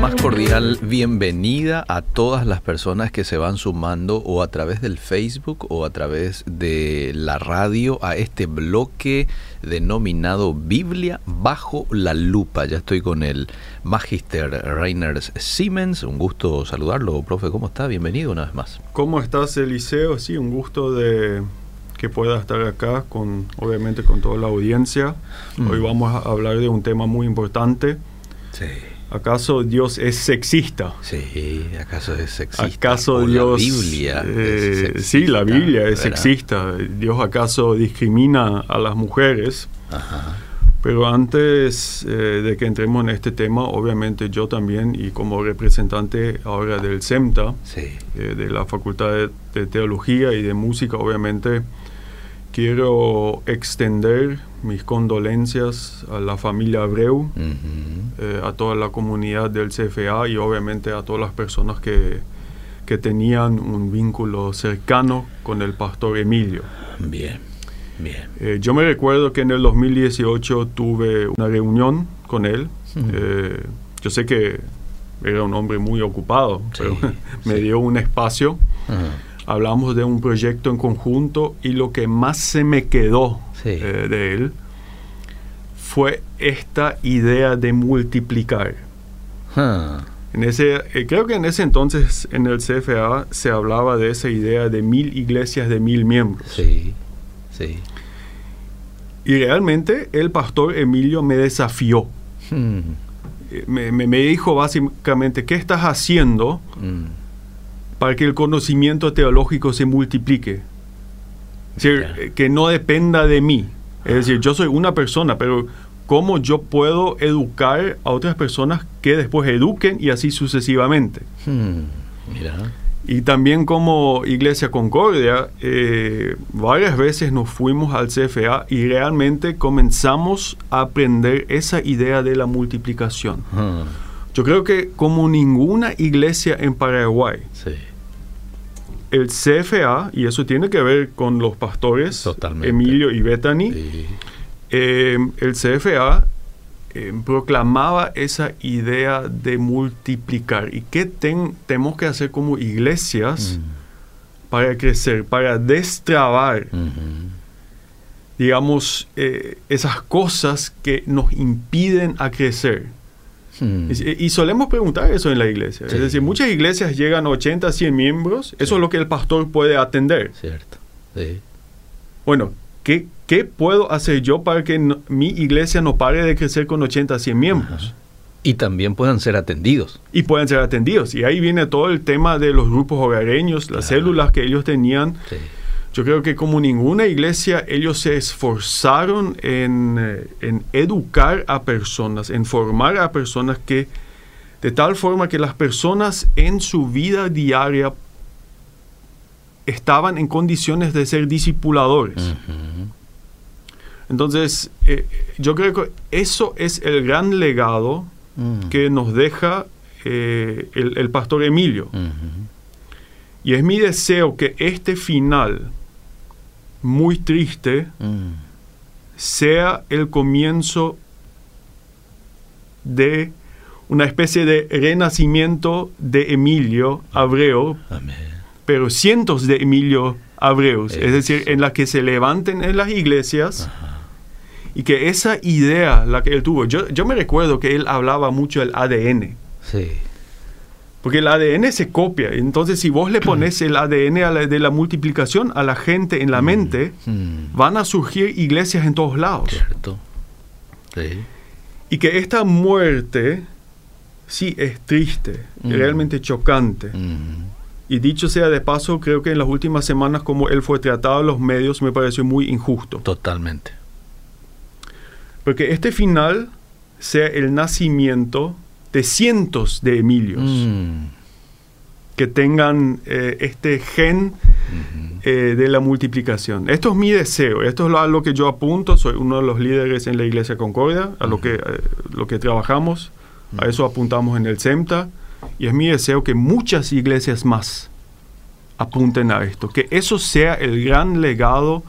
Más cordial bienvenida a todas las personas que se van sumando o a través del Facebook o a través de la radio a este bloque denominado Biblia bajo la lupa. Ya estoy con el Magister Reiners Siemens. Un gusto saludarlo, profe. ¿Cómo está? Bienvenido una vez más. ¿Cómo estás, Eliseo? Sí, un gusto de que pueda estar acá con, obviamente, con toda la audiencia. Mm. Hoy vamos a hablar de un tema muy importante. Sí. ¿Acaso Dios es sexista? Sí, ¿acaso es sexista? ¿Acaso O Dios... La Biblia eh, es sexista, sí, la Biblia es ¿verdad? sexista. ¿Dios acaso discrimina a las mujeres? Ajá. Pero antes eh, de que entremos en este tema, obviamente yo también, y como representante ahora del CEMTA, Sí. eh, de la Facultad de, de Teología y de Música, obviamente, quiero extender mis condolencias a la familia Abreu, Ujú. eh, a toda la comunidad del CFA y obviamente a todas las personas que, que tenían un vínculo cercano con el pastor Emilio. Bien, bien. Eh, yo me recuerdo que en el 2018 tuve una reunión con él. Ujú. Eh, yo sé que era un hombre muy ocupado, Sí, pero me sí. dio un espacio. Ajá. Hablamos de un proyecto en conjunto y lo que más se me quedó Sí. eh, de él fue esta idea de multiplicar. En ese, eh, creo que en ese entonces en el CFA se hablaba de esa idea de mil iglesias de mil miembros. Sí, sí. Y realmente el pastor Emilio me desafió. Hmm, Eh, Me, me- me dijo básicamente, ¿qué estás haciendo mm, para que el conocimiento teológico se multiplique? Es decir, que no dependa de mí. Es decir, yo soy una persona, pero ¿cómo yo puedo educar a otras personas que después eduquen y así sucesivamente? hmm, Mira. Y también como Iglesia Concordia, eh, varias veces nos fuimos al CFA y realmente comenzamos a aprender esa idea de la multiplicación. Ah, Yo creo que como ninguna iglesia en Paraguay, sí. El CFA, y eso tiene que ver con los pastores Totalmente. Emilio y Bethany, Sí. eh, el CFA eh, proclamaba esa idea de multiplicar. ¿Y qué ten- tenemos que hacer como iglesias Mm, para crecer, para destrabar, digamos, eh, esas cosas que nos impiden a crecer? Hmm, Y, solemos preguntar eso en la iglesia. Sí. Es decir, muchas iglesias llegan a 80, 100 miembros. Eso Sí. es lo que el pastor puede atender. Cierto. Sí. Bueno, ¿qué, qué puedo hacer yo para que no- mi iglesia no pare de crecer con 80, 100 miembros? Ajá. Y también puedan ser atendidos. Y puedan ser atendidos. Y ahí viene todo el tema de los grupos hogareños, las Claro. células que ellos tenían. Sí. Yo creo que como ninguna iglesia, ellos se esforzaron en, eh, en educar a personas, en formar a personas que, de tal forma que las personas en su vida diaria estaban en condiciones de ser discipuladores. Entonces, eh, yo creo que eso es el gran legado Mm. que nos deja eh, el, el pastor Emilio. Y es mi deseo que este final, muy triste, Mm. sea el comienzo de una especie de renacimiento de Emilio Abreu, Amén. pero cientos de Emilio Abreus, es decir, en las que se levanten en las iglesias Ajá. y que esa idea, la que él tuvo, yo, yo me recuerdo que él hablaba mucho del ADN, Sí. Porque el ADN se copia, entonces si vos le pones el ADN a la- de la multiplicación a la gente en la mente, Mm. van a surgir iglesias en todos lados. Cierto. Sí. Y que esta muerte, sí, es triste, Mm. realmente chocante. Mm. Y dicho sea de paso, creo que en las últimas semanas como él fue tratado en los medios me pareció muy injusto. Totalmente. Porque este final sea el nacimiento de cientos de Emilios Mm. que tengan eh, este gen eh, de la multiplicación. Esto es mi deseo, esto es lo, a lo que yo apunto, soy uno de los líderes en la Iglesia Concordia, a lo que, eh, lo que trabajamos, a eso apuntamos en el CEMTA, y es mi deseo que muchas iglesias más apunten a esto, que eso sea el gran legado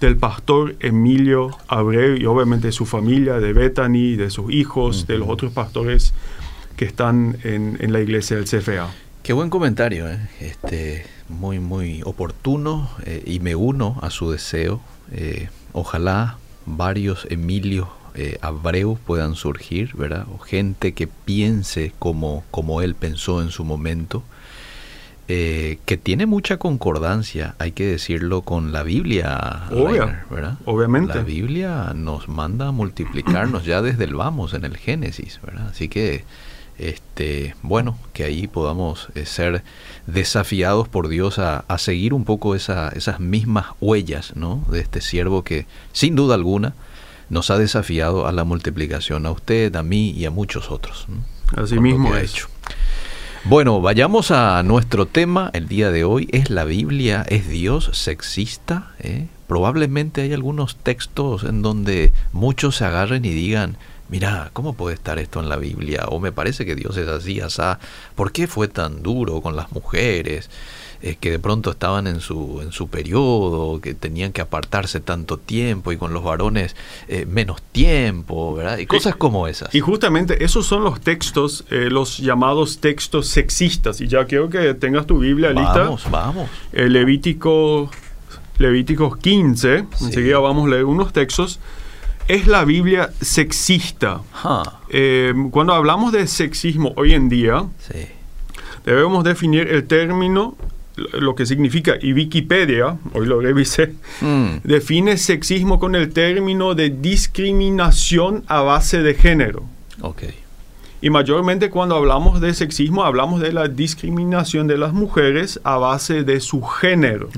del pastor Emilio Abreu y obviamente de su familia, de Bethany, de sus hijos, de los otros pastores que están en, en la iglesia del CFA. Qué buen comentario, ¿eh? este, muy, muy oportuno eh, y me uno a su deseo. Eh, ojalá varios Emilios eh, Abreu puedan surgir, ¿verdad? O gente que piense como, como él pensó en su momento, eh, que tiene mucha concordancia, hay que decirlo, con la Biblia, Obvio, Rainer, ¿verdad? obviamente. La Biblia nos manda a multiplicarnos ya desde el vamos, en el Génesis, ¿verdad? Así que, este, bueno, que ahí podamos eh, ser desafiados por Dios a, a seguir un poco esa, esas mismas huellas, ¿no? De este siervo que, sin duda alguna, nos ha desafiado a la multiplicación, a usted, a mí y a muchos otros. ¿no? Así mismo ha hecho. Bueno, vayamos a nuestro tema el día de hoy. ¿Es la Biblia, es Dios sexista? ¿Eh? Probablemente hay algunos textos en donde muchos se agarren y digan, mira, ¿cómo puede estar esto en la Biblia? O me parece que Dios es así, asá. ¿Por qué fue tan duro con las mujeres? eh, que de pronto estaban en su, en su periodo, que tenían que apartarse tanto tiempo y con los varones eh, menos tiempo, ¿verdad? Y cosas como esas. Y justamente esos son los textos, eh, los llamados textos sexistas. Y ya quiero que tengas tu Biblia lista. Vamos, vamos. Levítico, Levíticos 15, Sí. enseguida vamos a leer unos textos. Es la Biblia sexista. Ja, Eh, cuando hablamos de sexismo hoy en día, sí. debemos definir el término, lo que significa, y Wikipedia, hoy lo revisé, Mm, define sexismo con el término de discriminación a base de género. Y mayormente cuando hablamos de sexismo hablamos de la discriminación de las mujeres a base de su género.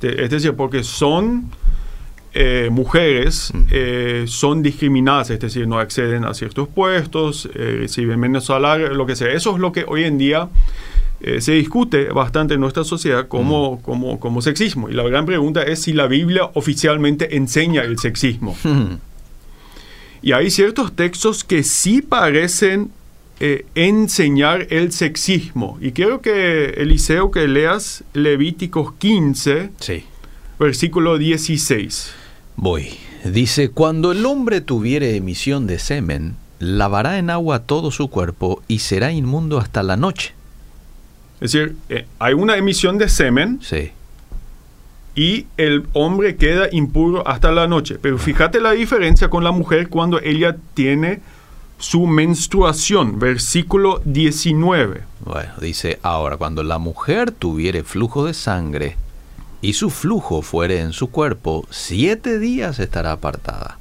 Es decir, porque son eh, mujeres, Mm. eh, son discriminadas, es decir, no acceden a ciertos puestos, eh, reciben menos salario, lo que sea. Eso es lo que hoy en día eh, se discute bastante en nuestra sociedad como, como, como sexismo. Y la gran pregunta es si la Biblia oficialmente enseña el sexismo. Hmm, Y hay ciertos textos que sí parecen eh, enseñar el sexismo. Y quiero que, Eliseo, que leas Levíticos 15, Sí. versículo 16. Voy. Dice, cuando el hombre tuviere emisión de semen, lavará en agua todo su cuerpo y será inmundo hasta la noche. Es decir, eh, hay una emisión de semen Sí. y el hombre queda impuro hasta la noche. Pero fíjate la diferencia con la mujer cuando ella tiene su menstruación. Versículo 19. Bueno, dice, ahora cuando la mujer tuviere flujo de sangre y su flujo fuere en su cuerpo, siete días estará apartada.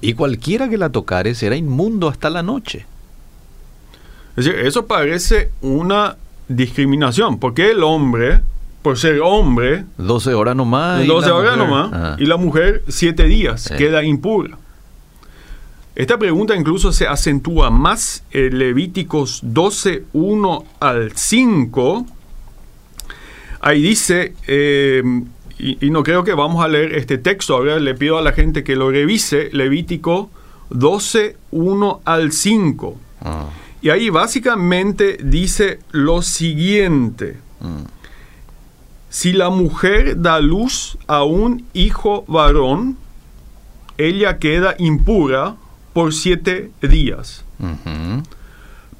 Y cualquiera que la tocare será inmundo hasta la noche. Es decir, eso parece una discriminación. Porque el hombre, por ser hombre, 12 horas nomás. y 12 la horas mujer- nomás, Ah, y la mujer 7 días, queda impura. Esta pregunta incluso se acentúa más en Levíticos 12, 1 al 5. Ahí dice, eh, y, y no creo que vamos a leer este texto, ahora le pido a la gente que lo revise, Levítico 12, 1 al 5. ah, Y ahí básicamente dice lo siguiente. mm, Si la mujer da luz a un hijo varón, ella queda impura por siete días.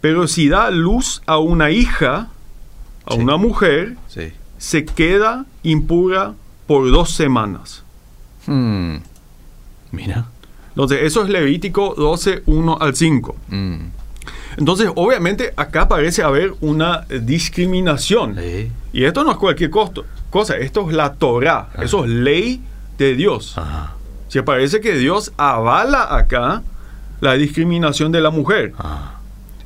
Pero si da luz a una hija, a Sí. una mujer, sí. Se queda impura por dos semanas. Hmm, Mira. Entonces, eso es Levítico 12, 1 al 5. mm, Entonces, obviamente, acá parece haber una discriminación. sí. Y esto no es cualquier costo, cosa, esto es la Torah, Ah. eso es ley de Dios. Ajá, Se parece que Dios avala acá la discriminación de la mujer. ah,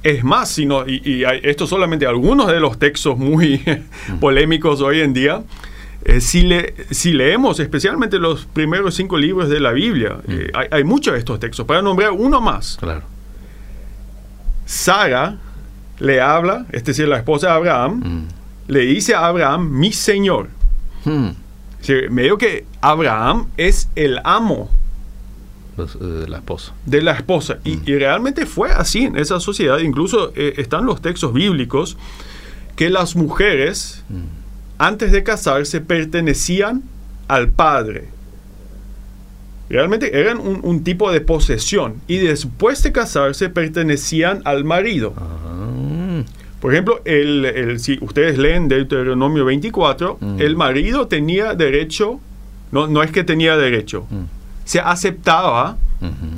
Es más, sino, y, y hay- esto solamente algunos de los textos muy polémicos hoy en día. eh, si, le- si leemos especialmente los primeros cinco libros de la Biblia, eh, hay, hay muchos de estos textos. Para nombrar uno más, claro. Sara le habla, es decir, la esposa de Abraham, Mm, le dice a Abraham, mi señor. decir, medio que Abraham es el amo los, eh, la esposa. de la esposa. Y, y realmente fue así en esa sociedad. Incluso eh, están los textos bíblicos que las mujeres, Mm, antes de casarse, pertenecían al padre. Realmente eran un, un tipo de posesión y después de casarse pertenecían al marido. Ah, Por ejemplo, el, el- si ustedes leen Deuteronomio 24, Mm. el marido tenía derecho, no, no es que tenía derecho, Mm. Se aceptaba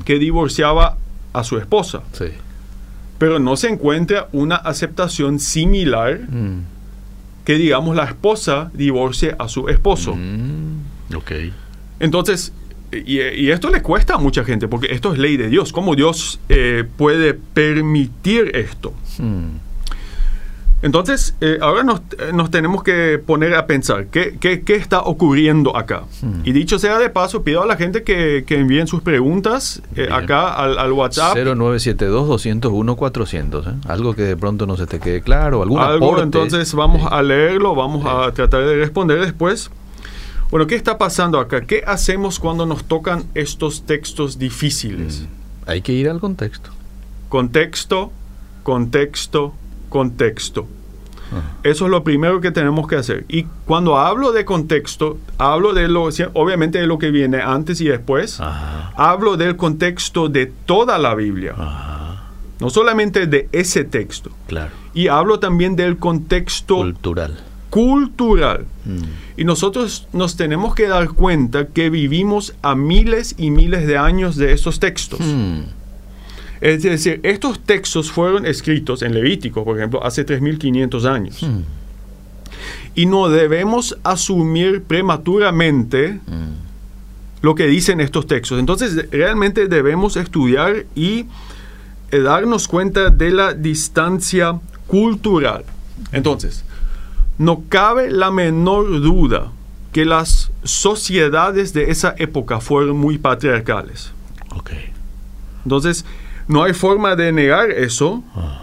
que divorciaba a su esposa, Sí. pero no se encuentra una aceptación similar Mm, que, digamos, la esposa divorcie a su esposo. mm, ok. Entonces, y, y esto le cuesta a mucha gente, porque esto es ley de Dios. ¿Cómo Dios eh, puede permitir esto? Mm, Entonces, eh, ahora nos, eh, nos tenemos que poner a pensar, ¿qué, qué, qué está ocurriendo acá? Hmm. Y dicho sea de paso, pido a la gente que, que envíen sus preguntas eh, acá al, al WhatsApp. 0972-201-400. ¿eh? Algo que de pronto no se te quede claro, algún Algo, aporte. entonces vamos Sí. a leerlo, vamos Sí. a tratar de responder después. Bueno, ¿qué está pasando acá? ¿Qué hacemos cuando nos tocan estos textos difíciles? Mm, Hay que ir al contexto. Contexto, contexto, contexto. Eso es lo primero que tenemos que hacer. Y cuando hablo de contexto, hablo de lo, obviamente de lo que viene antes y después. Ajá. Hablo del contexto de toda la Biblia, Ajá. no solamente de ese texto. Claro. Y hablo también del contexto Cultural. cultural. Mm, Y nosotros nos tenemos que dar cuenta que vivimos a miles y miles de años de esos textos. mm, Es decir, estos textos fueron escritos en Levítico, por ejemplo, hace 3.500 años. mm, Y no debemos asumir prematuramente mm. lo que dicen estos textos. Entonces, realmente debemos estudiar y eh, darnos cuenta de la distancia cultural. Entonces, no cabe la menor duda que las sociedades de esa época fueron muy patriarcales. Entonces, no hay forma de negar eso. Ah,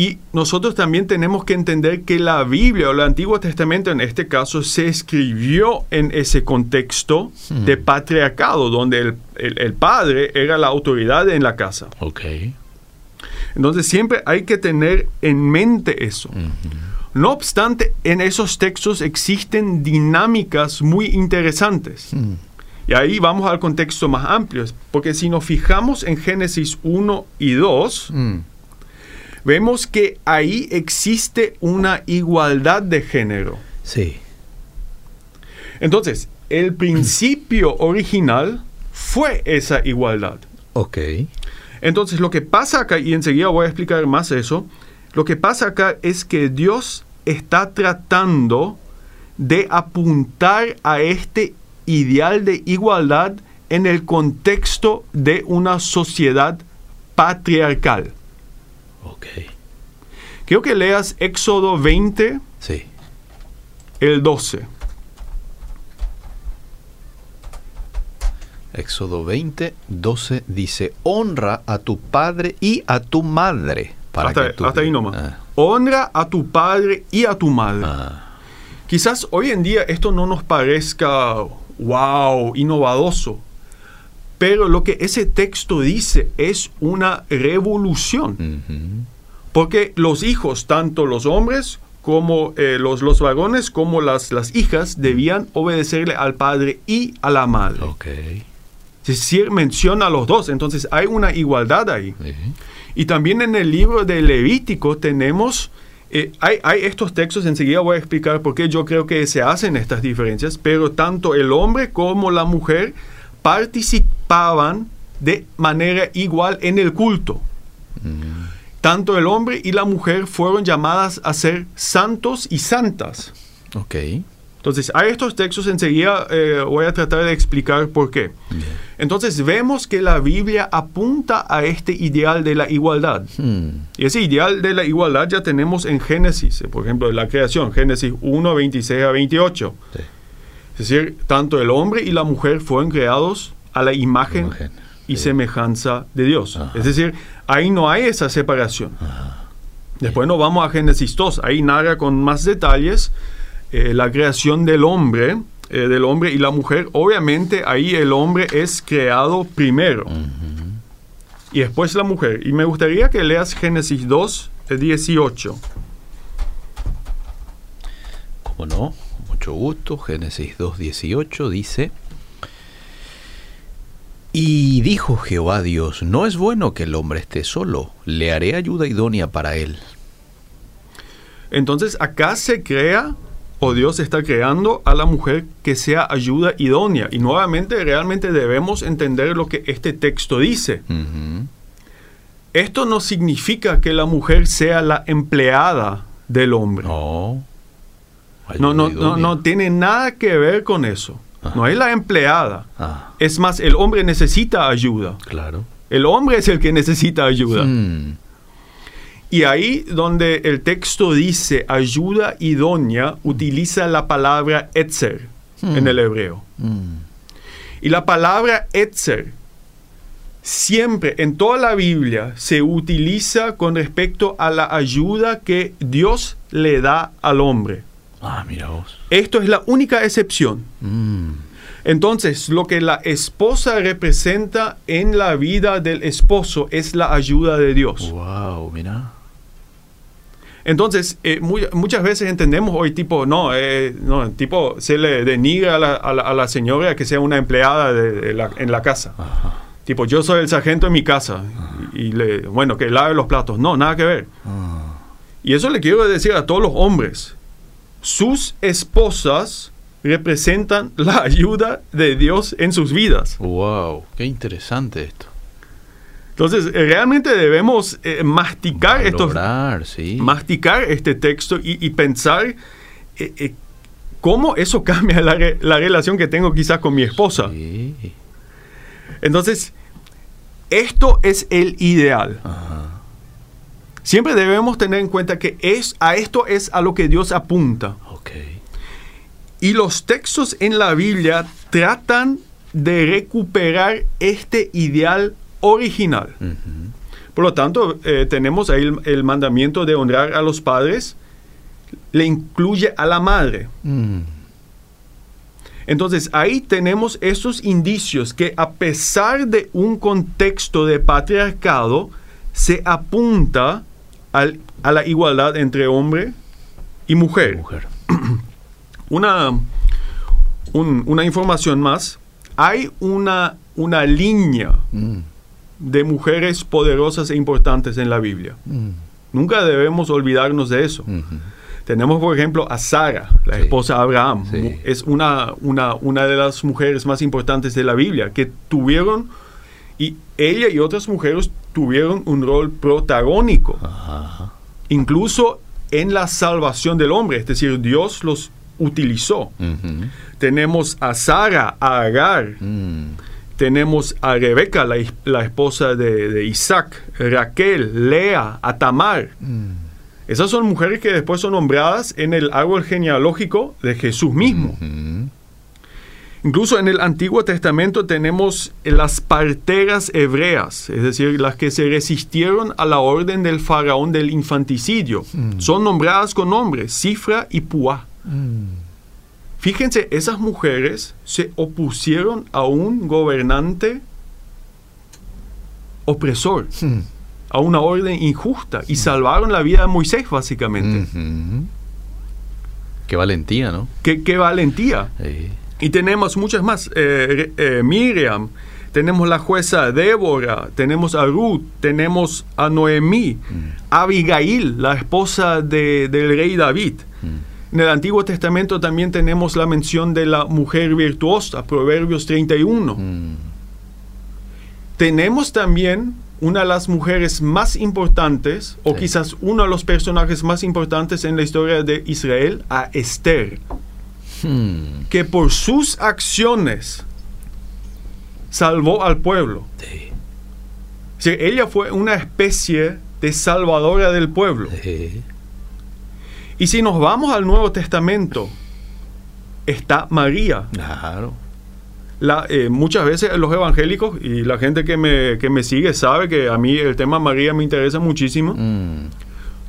Y nosotros también tenemos que entender que la Biblia o el Antiguo Testamento en este caso se escribió en ese contexto Hmm. de patriarcado, donde el, el- el padre era la autoridad en la casa. ok. Entonces siempre hay que tener en mente eso. No obstante, en esos textos existen dinámicas muy interesantes. Mm, Y ahí vamos al contexto más amplio, porque si nos fijamos en Génesis 1 y 2, mm, vemos que ahí existe una igualdad de género. Sí. Entonces, el principio original fue esa igualdad. Ok. Entonces, lo que pasa acá, y enseguida voy a explicar más eso, lo que pasa acá es que Dios está tratando de apuntar a este ideal de igualdad en el contexto de una sociedad patriarcal. Ok. Quiero que leas Éxodo 20, Sí. el 12. Éxodo 20, 12 dice, honra a tu padre y a tu madre. Para hasta, que tu- hasta ahí nomás. Ah, Honra a tu padre y a tu madre. ah, Quizás hoy en día esto no nos parezca, wow, innovadoso. Pero lo que ese texto dice es una revolución. Porque los hijos, tanto los hombres como eh, los, los varones, como las, las hijas, debían obedecerle al padre y a la madre. Ok. Es decir, menciona a los dos. Entonces hay una igualdad ahí. Y también en el libro de Levítico tenemos, eh, hay, hay estos textos, enseguida voy a explicar por qué yo creo que se hacen estas diferencias, pero tanto el hombre como la mujer participaban de manera igual en el culto. Mm, Tanto el hombre y la mujer fueron llamadas a ser santos y santas. Ok. Entonces, hay estos textos, enseguida eh, voy a tratar de explicar por qué. Bien. Entonces, vemos que la Biblia apunta a este ideal de la igualdad. Mm, Y ese ideal de la igualdad ya tenemos en Génesis, eh, por ejemplo, en la creación, Génesis 1, 26 a 28. sí. Es decir, tanto el hombre y la mujer fueron creados a la imagen Imagen, y sí. semejanza de Dios. Ajá. Es decir, ahí no hay esa separación. Ajá. Después nos vamos a Génesis 2, ahí narra con más detalles eh, la creación del hombre, eh, del hombre y la mujer. Obviamente ahí el hombre es creado primero y después la mujer. Y me gustaría que leas Génesis 2, eh, 18. ¿Cómo no? Con Mucho gusto. Génesis 2.18 dice, Y dijo Jehová Dios, no es bueno que el hombre esté solo, le haré ayuda idónea para él. Entonces acá se crea, o Dios está creando a la mujer que sea ayuda idónea. Y nuevamente realmente debemos entender lo que este texto dice. Esto no significa que la mujer sea la empleada del hombre. No. No, no, no, no tiene nada que ver con eso. No es la empleada. Ah, Es más, el hombre necesita ayuda. claro. El hombre es el que necesita ayuda. Mm, Y ahí donde el texto dice ayuda idónea, utiliza la palabra etzer en el hebreo. mm. Y la palabra etzer siempre en toda la Biblia se utiliza con respecto a la ayuda que Dios le da al hombre. Ah, mira vos. Esto es la única excepción. Mm, Entonces, lo que la esposa representa en la vida del esposo es la ayuda de Dios. Wow, mira. Entonces, eh, muy- muchas veces entendemos hoy tipo, no, eh, no, tipo, se le denigra a la, a la- a la señora que sea una empleada de- de la- en la casa. Ajá. Tipo, yo soy el sargento en mi casa y, y le, bueno, que lave los platos. No, nada que ver. Ah, Y eso le quiero decir a todos los hombres. Sus esposas representan la ayuda de Dios en sus vidas. wow, qué interesante esto. Entonces, eh, realmente debemos eh, masticar estos, Valorar, sí. masticar este texto y, y pensar eh, eh, cómo eso cambia la, re- la relación que tengo quizás con mi esposa. Sí. Entonces, esto es el ideal. Ajá. Siempre debemos tener en cuenta que es, a esto es a lo que Dios apunta. Y los textos en la Biblia tratan de recuperar este ideal original. Por lo tanto, eh, tenemos ahí el, el mandamiento de honrar a los padres, le incluye a la madre. Mm, Entonces ahí tenemos esos indicios que a pesar de un contexto de patriarcado, se apunta al- a la igualdad entre hombre y mujer. mujer. Una, un- una información más, hay una, una línea Mm, de mujeres poderosas e importantes en la Biblia. mm, Nunca debemos olvidarnos de eso. Tenemos, por ejemplo, a Sara, la Sí. esposa de Abraham. Sí. Es una, una, una de las mujeres más importantes de la Biblia, que tuvieron, y ella y otras mujeres tuvieron un rol protagónico, Ajá. incluso en la salvación del hombre, es decir, Dios los utilizó. Tenemos a Sara, a Agar, Mm, tenemos a Rebeca, la, esposa de, de Isaac, Raquel, Lea, a Tamar. mm. Esas son mujeres que después son nombradas en el árbol genealógico de Jesús mismo. Incluso en el Antiguo Testamento tenemos las parteras hebreas, es decir, las que se resistieron a la orden del faraón del infanticidio. Son nombradas con nombres, Cifra y Puá. Mm. Fíjense, esas mujeres se opusieron a un gobernante opresor, Mm. a una orden injusta, y salvaron la vida de Moisés, básicamente. Qué valentía, ¿no? Qué, qué valentía. Sí. Y tenemos muchas más. Eh, eh, Miriam, tenemos la jueza Débora, tenemos a Ruth, tenemos a Noemí, Abigail, la esposa de- del rey David. Mm. En el Antiguo Testamento también tenemos la mención de la mujer virtuosa, Proverbios 31. Mm. Tenemos también una de las mujeres más importantes, o Sí. quizás uno de los personajes más importantes en la historia de Israel, a Esther. Mm. que por sus acciones salvó al pueblo. Sí. O sea, ella fue una especie de salvadora del pueblo. Sí. Y si nos vamos al Nuevo Testamento, está María. Claro. La, eh, muchas veces los evangélicos y la gente que me, que me sigue sabe que a mí el tema María me interesa muchísimo. Mm.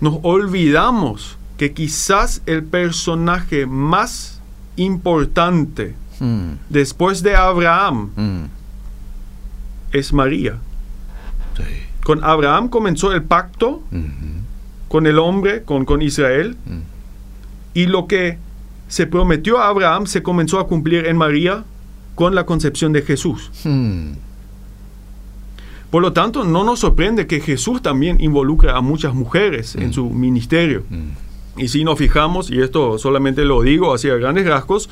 Nos olvidamos que quizás el personaje más importante Mm. después de Abraham Mm. es María. Sí. Con Abraham comenzó el pacto. Con el hombre, con, con Israel, Mm. y lo que se prometió a Abraham se comenzó a cumplir en María con la concepción de Jesús. Mm. Por lo tanto, no nos sorprende que Jesús también involucre a muchas mujeres en Mm. su ministerio. Mm. Y si nos fijamos, y esto solamente lo digo así a grandes rasgos,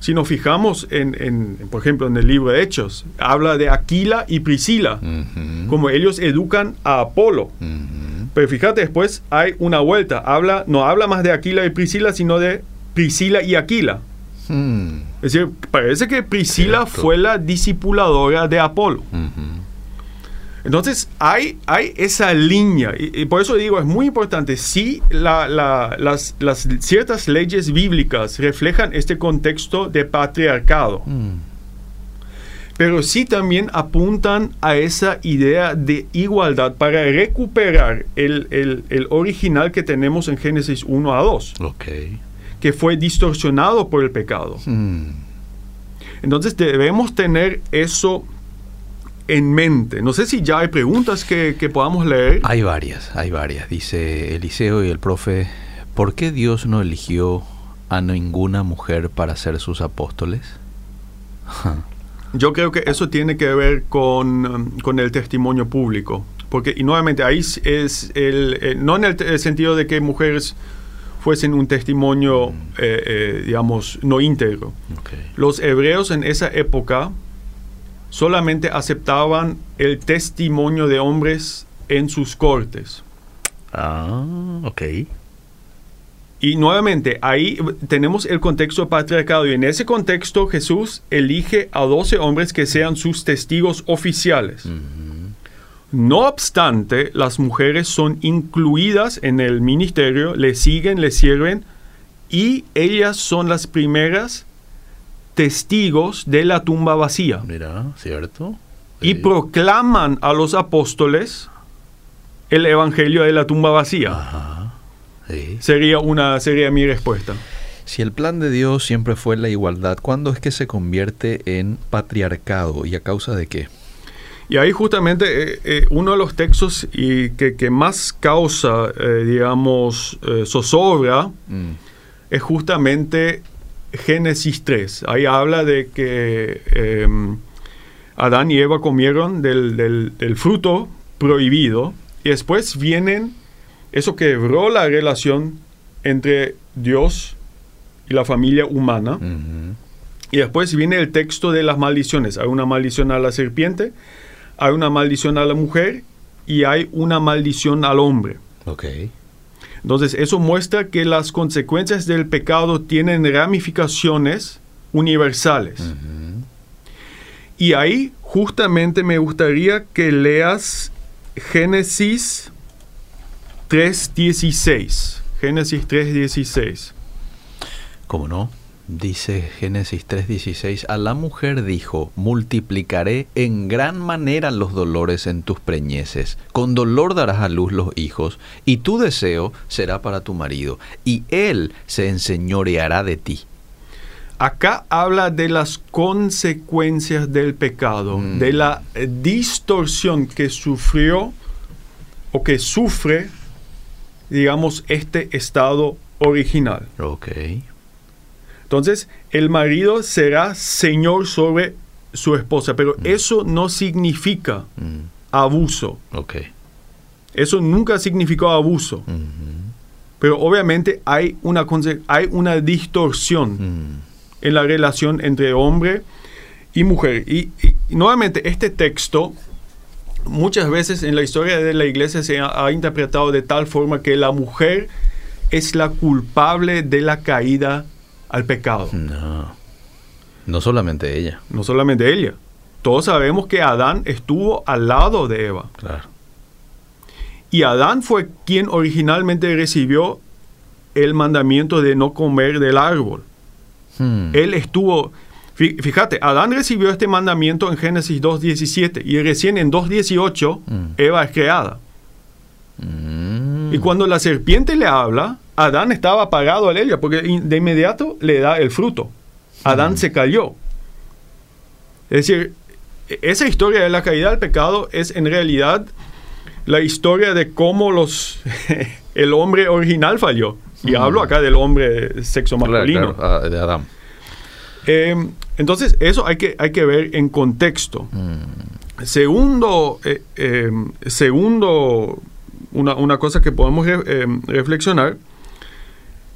si nos fijamos en, en, por ejemplo, en el libro de Hechos, habla de Aquila y Priscila, como ellos educan a Apolo. Pero fíjate, después hay una vuelta, habla, no habla más de Aquila y Priscila, sino de Priscila y Aquila. Mm. Es decir, parece que Priscila Cierto. fue la discipuladora de Apolo. Entonces, hay, hay esa línea, y, y por eso digo, es muy importante, si la- la- las, las ciertas leyes bíblicas reflejan este contexto de patriarcado, Mm. pero sí también apuntan a esa idea de igualdad para recuperar el, el- el original que tenemos en Génesis 1 a 2, Ok. que fue distorsionado por el pecado. Mm. Entonces debemos tener eso en mente. No sé si ya hay preguntas que, que podamos leer. Hay varias, hay varias. Dice Eliseo y el profe, ¿por qué Dios no eligió a ninguna mujer para ser sus apóstoles? Yo creo que eso tiene que ver con, con el testimonio público. Porque, y nuevamente, ahí es- el, eh, no en el, sentido de que mujeres fuesen un testimonio, eh, eh, digamos, no íntegro. Los hebreos en esa época solamente aceptaban el testimonio de hombres en sus cortes. Ah, ok. Y nuevamente, ahí tenemos el contexto patriarcado y en ese contexto Jesús elige a 12 hombres que sean sus testigos oficiales. No obstante, las mujeres son incluidas en el ministerio, le siguen, le sirven y ellas son las primeras testigos de la tumba vacía Mira, ¿cierto? y Sí. proclaman a los apóstoles el evangelio de la tumba vacía. Ajá. Sí. Sería una sería mi respuesta. Si el plan de Dios siempre fue la igualdad, ¿cuándo es que se convierte en patriarcado y a causa de qué? Y ahí justamente eh, eh, uno de los textos y que, que más causa, eh, digamos, eh, zozobra Mm. es justamente Génesis 3. Ahí habla de que eh, Adán y Eva comieron del, del- del fruto prohibido y después vienen, eso quebró la relación entre Dios y la familia humana. Y después viene el texto de las maldiciones. Hay una maldición a la serpiente, hay una maldición a la mujer y hay una maldición al hombre. Entonces eso muestra que las consecuencias del pecado tienen ramificaciones universales. Y ahí justamente me gustaría que leas Génesis 3.16. Génesis 3.16. ¿Cómo no? Dice Génesis 3:16, a la mujer dijo, multiplicaré en gran manera los dolores en tus preñeces, con dolor darás a luz los hijos, y tu deseo será para tu marido, y él se enseñoreará de ti. Acá habla de las consecuencias del pecado, Mm. de la eh, distorsión que sufrió o que sufre, digamos, este estado original. Ok. Entonces, el marido será señor sobre su esposa, pero eso no significa Mm, abuso. ok. Eso nunca significó abuso. Ujú. Pero obviamente hay una, hay una distorsión Mm, en la relación entre hombre y mujer. Y, y- y nuevamente, este texto muchas veces en la historia de la iglesia se ha, ha interpretado de tal forma que la mujer es la culpable de la caída al pecado. no. No solamente ella, No solamente ella. Todos sabemos que Adán estuvo al lado de Eva. claro. Y Adán fue quien originalmente recibió el mandamiento de no comer del árbol. Hmm. Él estuvo, fí- fíjate, Adán recibió este mandamiento en Génesis 2.17 y recién en 2.18 Mm. Eva es creada. Mm. Y cuando la serpiente le habla, Adán estaba parado a ella porque de inmediato le da el fruto. Adán se cayó. Es decir, e- esa historia de la caída del pecado es en realidad la historia de cómo los el hombre original falló. Y Mm. hablo acá del hombre sexo masculino. claro, ah, de Adán. Eh, entonces, eso hay que, hay que ver en contexto. Mm. Segundo, eh, eh, segundo una, una, cosa que podemos re, eh, reflexionar,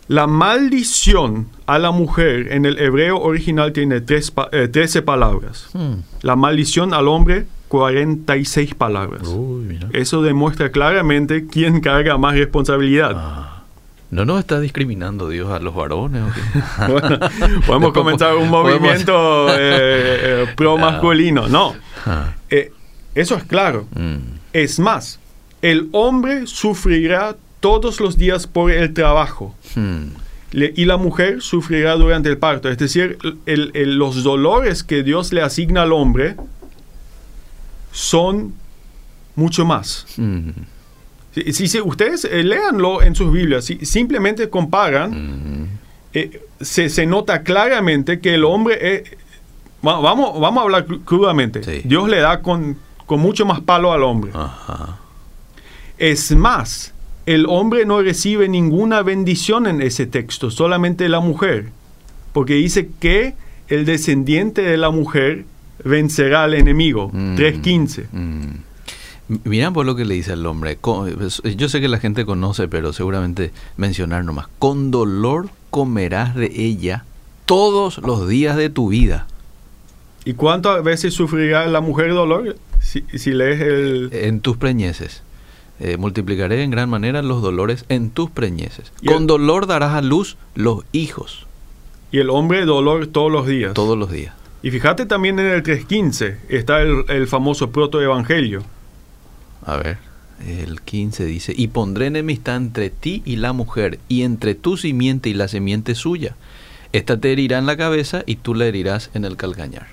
la maldición a la mujer en el hebreo original tiene tres, 13 palabras. Hmm. La maldición al hombre, 46 palabras. Uy, Eso demuestra claramente quién carga más responsabilidad. Ah. ¿No nos está discriminando Dios a los varones? bueno, podemos comenzar un movimiento eh, eh, pro masculino. No. Ah. Eh, eso es claro. Mm. Es más, el hombre sufrirá todos los días por el trabajo. Hmm. y la mujer sufrirá durante el parto. Es decir, los dolores que Dios le asigna al hombre son mucho más. Hmm. Si, ustedes eh, léanlo en sus Biblias, si simplemente comparan, eh, se, nota claramente que el hombre, es, vamos, vamos a hablar crudamente, Dios le da con, mucho más palo al hombre. Es más, el hombre no recibe ninguna bendición en ese texto, solamente la mujer, porque dice que el descendiente de la mujer vencerá al enemigo. 3.15. Mira por lo que le dice al hombre. Yo sé que la gente conoce, pero seguramente mencionar nomás. Con dolor comerás de ella todos los días de tu vida. ¿Y cuántas veces sufrirá la mujer dolor si, si lees el...? En tus preñeces. Eh, multiplicaré en gran manera los dolores en tus preñeces. Con dolor darás a luz los hijos. Y el hombre dolor todos los días. Todos los días. Y fíjate también en el 3.15 está el, el famoso protoevangelio a ver, el 15 dice, y pondré enemistad entre ti y la mujer, y entre tu simiente y la simiente suya. Esta te herirá en la cabeza y tú la herirás en el calcañar.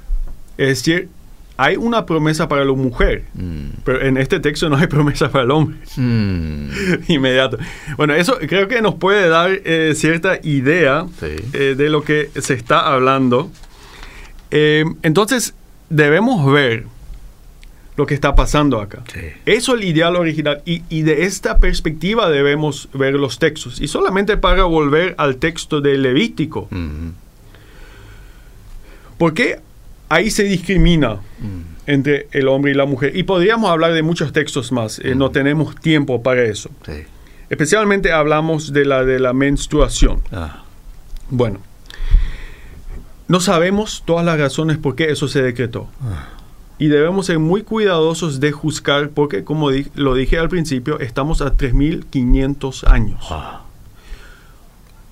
Es hay una promesa para la mujer, mm. pero en este texto no hay promesa para el hombre. Mm. Inmediato. Bueno, eso creo que nos puede dar eh, cierta idea eh, de lo que se está hablando. Eh, entonces, debemos ver lo que está pasando acá. Eso es el ideal original y, de esta perspectiva debemos ver los textos. Y solamente para volver al texto de Levítico. ¿Por qué ahí se discrimina entre el hombre y la mujer? Y podríamos hablar de muchos textos más, eh, no tenemos tiempo para eso. Especialmente hablamos de la de la menstruación. Ah. Bueno, no sabemos todas las razones por qué eso se decretó. Ah y debemos ser muy cuidadosos de juzgar porque, como lo dije al principio, estamos a 3.500 años. Ah.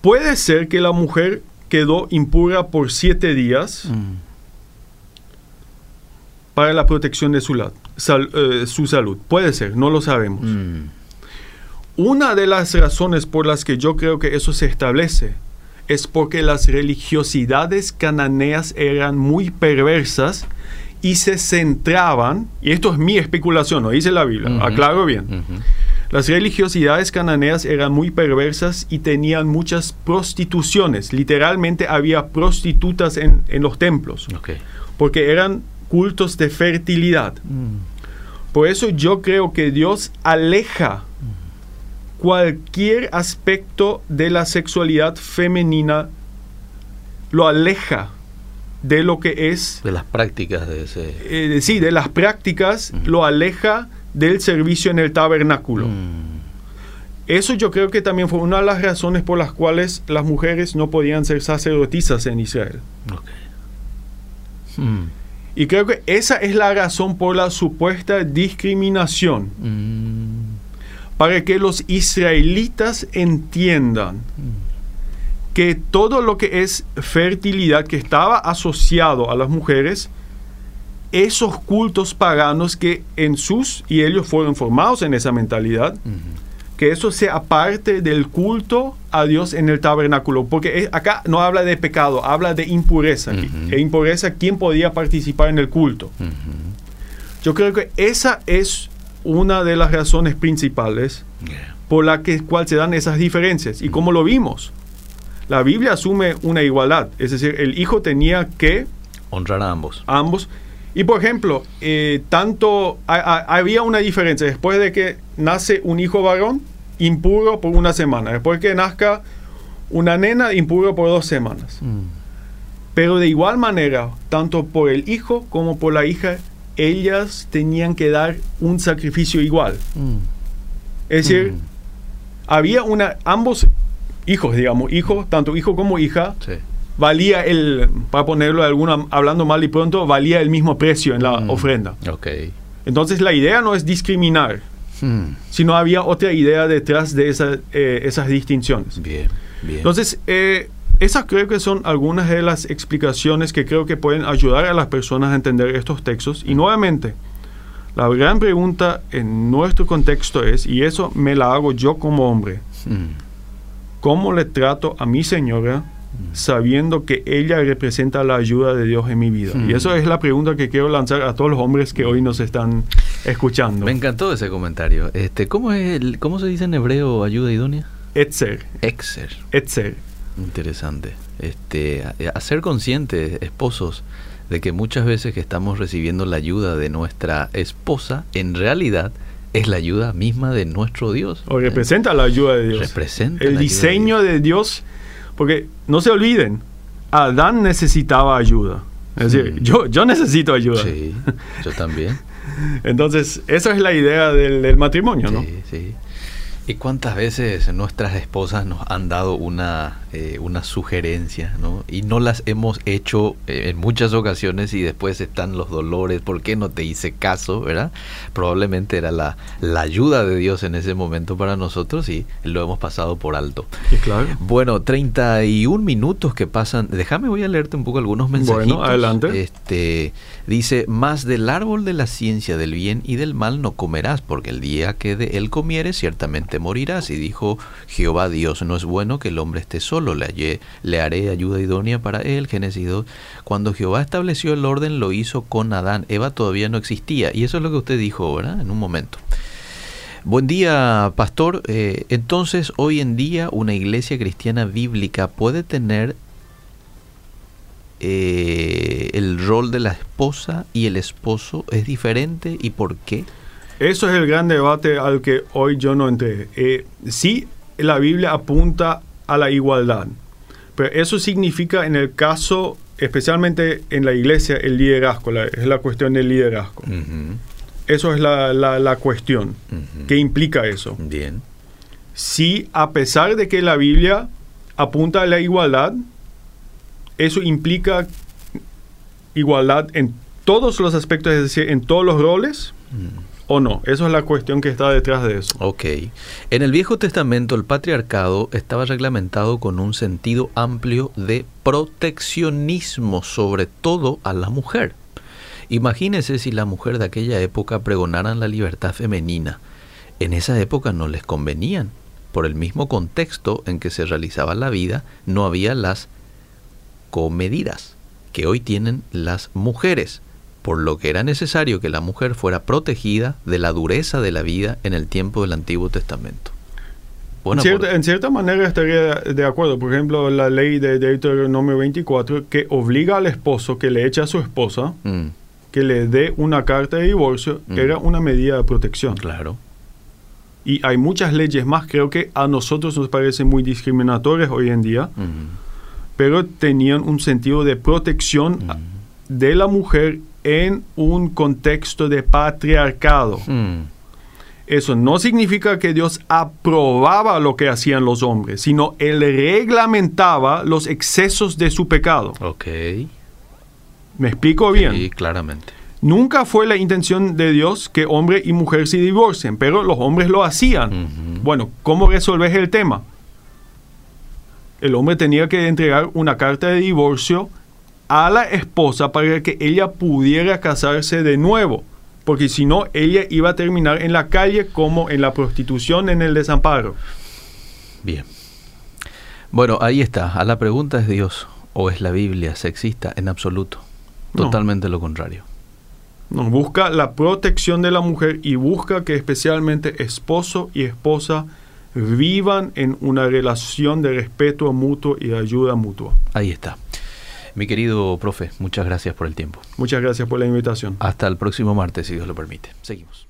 Puede ser que la mujer quedó impura por siete días mm. Para la protección de su, eh, su, salud. Puede ser, no lo sabemos. Mm. Una de las razones por las que yo creo que eso se establece es porque las religiosidades cananeas eran muy perversas y se centraban, y esto es mi especulación, no dice la Biblia, aclaro bien. Las religiosidades cananeas eran muy perversas y tenían muchas prostituciones. Literalmente había prostitutas en, los templos. Porque eran cultos de fertilidad. Mm. Por eso yo creo que Dios aleja cualquier aspecto de la sexualidad femenina, lo aleja de lo que es... De las prácticas de ese... Eh, sí, de las prácticas lo aleja del servicio en el tabernáculo. Mm. Eso yo creo que también fue una de las razones por las cuales las mujeres no podían ser sacerdotisas en Israel. Hmm. Y creo que esa es la razón por la supuesta discriminación. Mm. Para que los israelitas entiendan. Mm que todo lo que es fertilidad que estaba asociado a las mujeres, esos cultos paganos que en sus, y ellos fueron formados en esa mentalidad, que eso sea parte del culto a Dios en el tabernáculo, porque acá no habla de pecado, habla de impureza. E impureza, ¿quién podía participar en el culto? Yo creo que esa es una de las razones principales por la que cual se dan esas diferencias. Y como lo vimos, la Biblia asume una igualdad, es decir, el hijo tenía que honrar a ambos. ambos. Y por ejemplo, eh, tanto había una diferencia después de que nace un hijo varón impuro por una semana, después que nazca una nena impuro por dos semanas. Mm. Pero de igual manera, tanto por el hijo como por la hija, ellas tenían que dar un sacrificio igual. Mm. Es decir, Mm. había una, ambos hijos, digamos, hijos, tanto hijo como hija, Sí. Valía el, para ponerlo de alguna, hablando mal y pronto, valía el mismo precio en la Mm. ofrenda. Ok. Entonces la idea no es discriminar, Mm. sino había otra idea detrás de esa, eh, esas distinciones. Bien, bien. Entonces, eh, esas creo que son algunas de las explicaciones que creo que pueden ayudar a las personas a entender estos textos. Y nuevamente, la gran pregunta en nuestro contexto es, y eso me la hago yo como hombre, Mm. ¿cómo le trato a mi señora sabiendo que ella representa la ayuda de Dios en mi vida? Mm. Y eso es la pregunta que quiero lanzar a todos los hombres que hoy nos están escuchando. Me encantó ese comentario. Este, ¿cómo, es el, ¿Cómo se dice en hebreo ayuda idónea? Etzer, Exer. etzer. Interesante. Este, ser conscientes, esposos, de que muchas veces que estamos recibiendo la ayuda de nuestra esposa, en realidad es la ayuda misma de nuestro Dios. O representa la ayuda de Dios. Representa El diseño de Dios. Porque no se olviden, Adán necesitaba ayuda. Es decir, Mm. yo, yo necesito ayuda. Sí, yo también. Entonces, esa es la idea del, del matrimonio, ¿no? Sí, sí. ¿Y cuántas veces nuestras esposas nos han dado una, eh, una sugerencia, ¿no? Y no las hemos hecho eh, en muchas ocasiones y después están los dolores, ¿por qué no te hice caso, verdad? Probablemente era la, la ayuda de Dios en ese momento para nosotros y lo hemos pasado por alto. Y claro. Bueno, 31 minutos que pasan. Déjame, voy a leerte un poco algunos mensajitos. Bueno, adelante. Este, dice, más del árbol de la ciencia del bien y del mal no comerás, porque el día que de él comieres ciertamente morirás. Y dijo Jehová Dios, no es bueno que el hombre esté solo, le, hallé- le haré ayuda idónea para él. Génesis 2. Cuando Jehová estableció el orden, lo hizo con Adán. Eva todavía no existía. Y eso es lo que usted dijo, ¿verdad? En un momento. Buen día, pastor. Eh, entonces, hoy en día, una iglesia cristiana bíblica puede tener eh, el rol de la esposa y el esposo es diferente y por qué? Eso es el gran debate al que hoy yo no entré. Eh, sí, la Biblia apunta a la igualdad, pero eso significa en el caso, especialmente en la iglesia, el liderazgo, la- es la cuestión del liderazgo. Eso es la, la- la cuestión. ujú. ¿Qué implica eso? Bien. Si a pesar de que la Biblia apunta a la igualdad, eso implica igualdad en todos los aspectos, es decir, en todos los roles, Mm. O no. Eso es la cuestión que está detrás de eso. Ok. En el Viejo Testamento el patriarcado estaba reglamentado con un sentido amplio de proteccionismo, sobre todo a la mujer. Imagínese si la mujer de aquella época pregonaran la libertad femenina. En esa época no les convenían. Por el mismo contexto en que se realizaba la vida, no había las comedidas que hoy tienen las mujeres, por lo que era necesario que la mujer fuera protegida de la dureza de la vida en el tiempo del Antiguo Testamento. En cierta, por- en cierta manera estaría de acuerdo. Por ejemplo, la ley de Deuteronomio 24 que obliga al esposo que le eche a su esposa Mm, que le dé una carta de divorcio Mm. era una medida de protección. claro. Y hay muchas leyes más, creo que a nosotros nos parecen muy discriminatorias hoy en día, Mm, pero tenían un sentido de protección de la mujer en un contexto de patriarcado. mm, Eso no significa que Dios aprobaba lo que hacían los hombres, sino Él reglamentaba los excesos de su pecado. ok. ¿Me explico bien? Sí, claramente. Nunca fue la intención de Dios que hombre y mujer se divorcien, pero los hombres lo hacían. Bueno, ¿cómo resolves el tema? El hombre tenía que entregar una carta de divorcio a la esposa para que ella pudiera casarse de nuevo, porque si no, ella iba a terminar en la calle como en la prostitución, en el desamparo. Bien. Bueno, ahí está. A la pregunta es Dios o es la Biblia sexista en absoluto. No. Totalmente lo contrario. No, busca la protección de la mujer y busca que especialmente esposo y esposa vivan en una relación de respeto mutuo y de ayuda mutua. Ahí está. Mi querido profe, muchas gracias por el tiempo. Muchas gracias por la invitación. Hasta el próximo martes, si Dios lo permite. Seguimos.